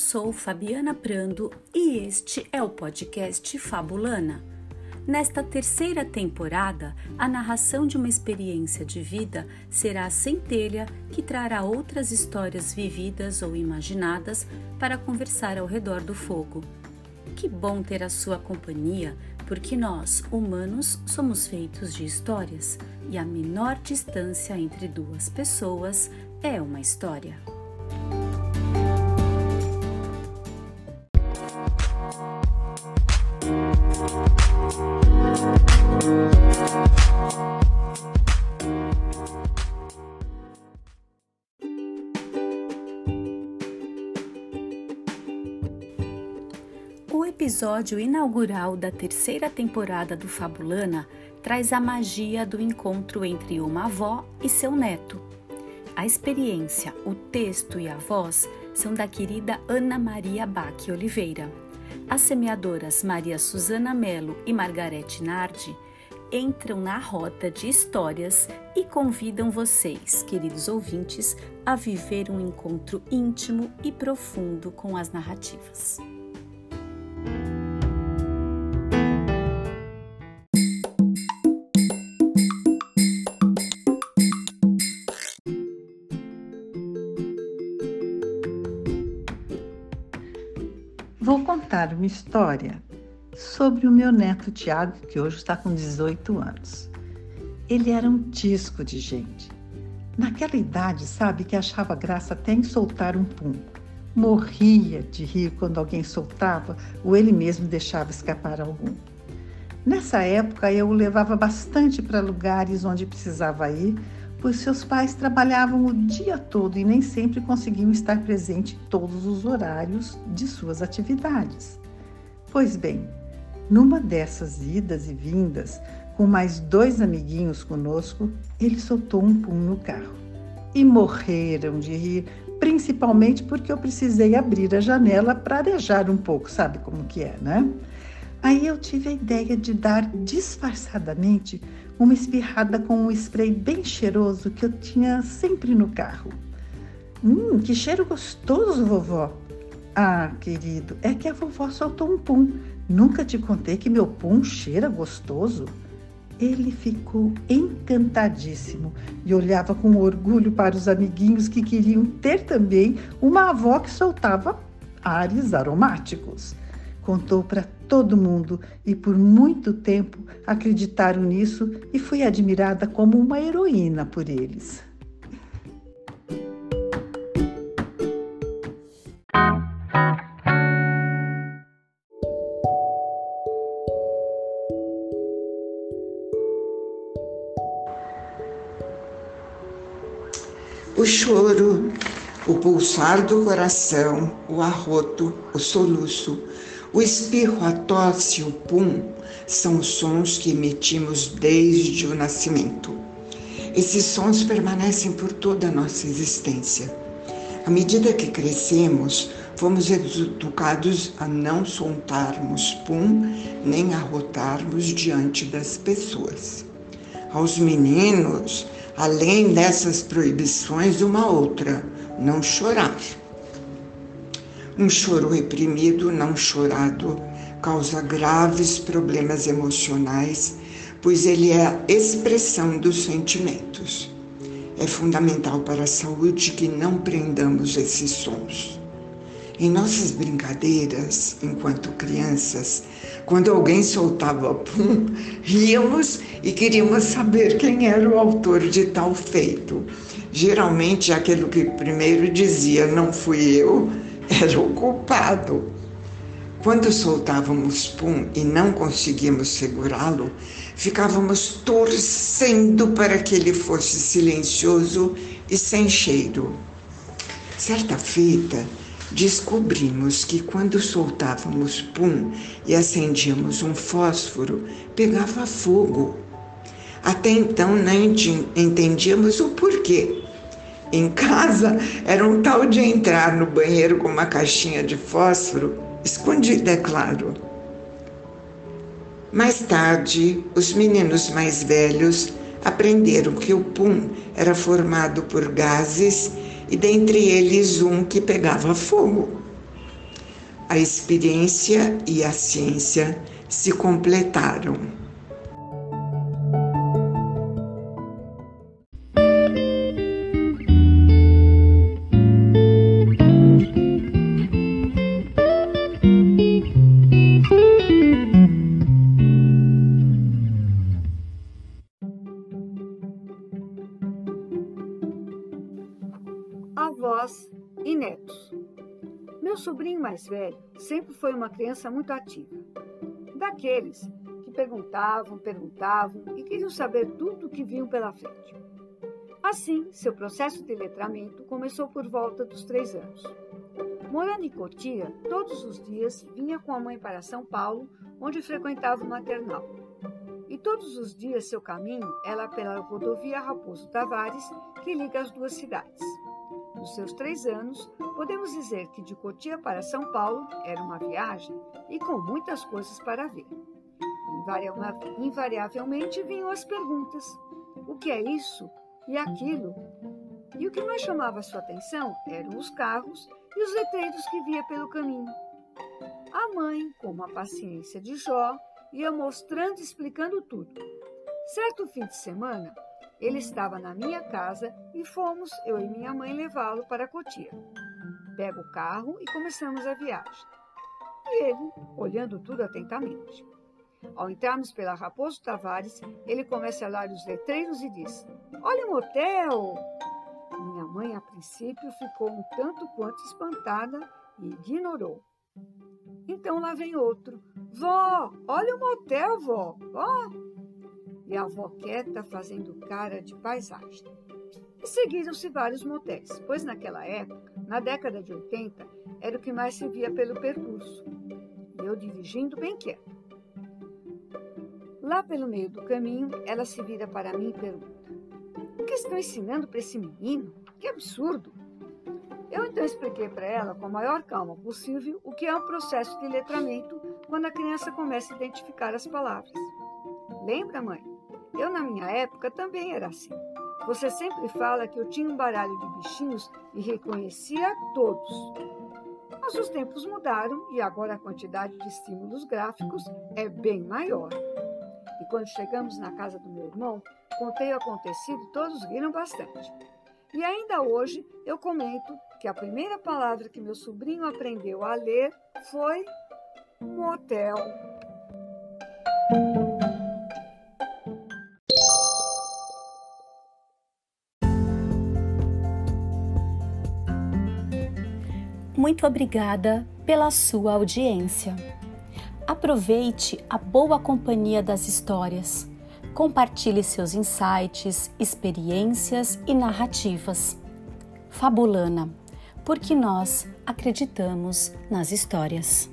sou Fabiana Prando e este é o podcast Fabulana. Nesta terceira temporada, a narração de uma experiência de vida será a centelha que trará outras histórias vividas ou imaginadas para conversar ao redor do fogo. Que bom ter a sua companhia, porque nós, humanos, somos feitos de histórias e a menor distância entre duas pessoas é uma história. O episódio inaugural da terceira temporada do Fabulana traz a magia do encontro entre uma avó e seu neto. A experiência, o texto e a voz são da querida Ana Maria Bach Oliveira. As semeadoras Maria Suzana Melo e Margarete Nardi entram na rota de histórias e convidam vocês, queridos ouvintes, a viver um encontro íntimo e profundo com as narrativas. Vou contar uma história sobre o meu neto Tiago, que hoje está com 18 anos. Ele era um disco de gente. Naquela idade, sabe, que achava graça até em soltar um pum. Morria de rir quando alguém soltava ou ele mesmo deixava escapar algum. Nessa época, eu o levava bastante para lugares onde precisava ir pois seus pais trabalhavam o dia todo e nem sempre conseguiam estar presente todos os horários de suas atividades. Pois bem, numa dessas idas e vindas, com mais dois amiguinhos conosco, ele soltou um pum no carro. E morreram de rir, principalmente porque eu precisei abrir a janela para arejar um pouco, sabe como que é, né? Aí eu tive a ideia de dar disfarçadamente uma espirrada com um spray bem cheiroso que eu tinha sempre no carro. Hum, que cheiro gostoso, vovó! Ah, querido, é que a vovó soltou um pum. Nunca te contei que meu pum cheira gostoso? Ele ficou encantadíssimo e olhava com orgulho para os amiguinhos que queriam ter também uma avó que soltava ares aromáticos. Contou para todo mundo e por muito tempo acreditaram nisso e fui admirada como uma heroína por eles. O choro, o pulsar do coração, o arroto, o soluço, o espirro, a tosse, o pum são os sons que emitimos desde o nascimento. Esses sons permanecem por toda a nossa existência. À medida que crescemos, fomos educados a não soltarmos pum nem arrotarmos diante das pessoas. Aos meninos, além dessas proibições, uma outra: não chorar. Um choro reprimido, não chorado, causa graves problemas emocionais, pois ele é a expressão dos sentimentos. É fundamental para a saúde que não prendamos esses sons. Em nossas brincadeiras, enquanto crianças, quando alguém soltava pum, ríamos e queríamos saber quem era o autor de tal feito. Geralmente, aquele que primeiro dizia não fui eu, era o culpado. Quando soltávamos pum e não conseguíamos segurá-lo, ficávamos torcendo para que ele fosse silencioso e sem cheiro. Certa feita, descobrimos que quando soltávamos pum e acendíamos um fósforo, pegava fogo. Até então não entendíamos o porquê. Em casa era um tal de entrar no banheiro com uma caixinha de fósforo, escondida, é claro. Mais tarde, os meninos mais velhos aprenderam que o pum era formado por gases e dentre eles um que pegava fogo. A experiência e a ciência se completaram. Avós e netos. Meu sobrinho mais velho sempre foi uma criança muito ativa. Daqueles que perguntavam, perguntavam e queriam saber tudo o que vinham pela frente. Assim, seu processo de letramento começou por volta dos três anos. Morando em Cotia, todos os dias vinha com a mãe para São Paulo, onde frequentava o maternal. E todos os dias seu caminho era pela rodovia Raposo Tavares, que liga as duas cidades. Nos seus três anos, podemos dizer que de Cotia para São Paulo era uma viagem e com muitas coisas para ver. Invariavelmente vinham as perguntas: o que é isso e aquilo? E o que mais chamava sua atenção eram os carros e os letreiros que via pelo caminho. A mãe, com uma paciência de Jó, ia mostrando e explicando tudo. Certo fim de semana, ele estava na minha casa e fomos, eu e minha mãe, levá-lo para Cotia. Pego o carro e começamos a viagem. E ele, olhando tudo atentamente. Ao entrarmos pela Raposo Tavares, ele começa a ler os letreiros e diz: Olha um hotel! Minha mãe, a princípio, ficou um tanto quanto espantada e ignorou. Então lá vem outro. Vó, olha o motel, vó. Vó, e a avó quieta fazendo cara de paisagem. E seguiram-se vários motéis, pois naquela época, na década de 80, era o que mais se via pelo percurso. E eu dirigindo bem quieto. Lá pelo meio do caminho, ela se vira para mim e pergunta: O que estão ensinando para esse menino? Que absurdo! Eu então expliquei para ela, com a maior calma possível, o que é um processo de letramento quando a criança começa a identificar as palavras. Lembra, mãe? Eu, na minha época, também era assim. Você sempre fala que eu tinha um baralho de bichinhos e reconhecia todos. Mas os tempos mudaram e agora a quantidade de estímulos gráficos é bem maior. E quando chegamos na casa do meu irmão, contei o acontecido e todos riram bastante. E ainda hoje eu comento que a primeira palavra que meu sobrinho aprendeu a ler foi motel. Muito obrigada pela sua audiência. Aproveite a boa companhia das histórias. Compartilhe seus insights, experiências e narrativas. Fabulana, porque nós acreditamos nas histórias.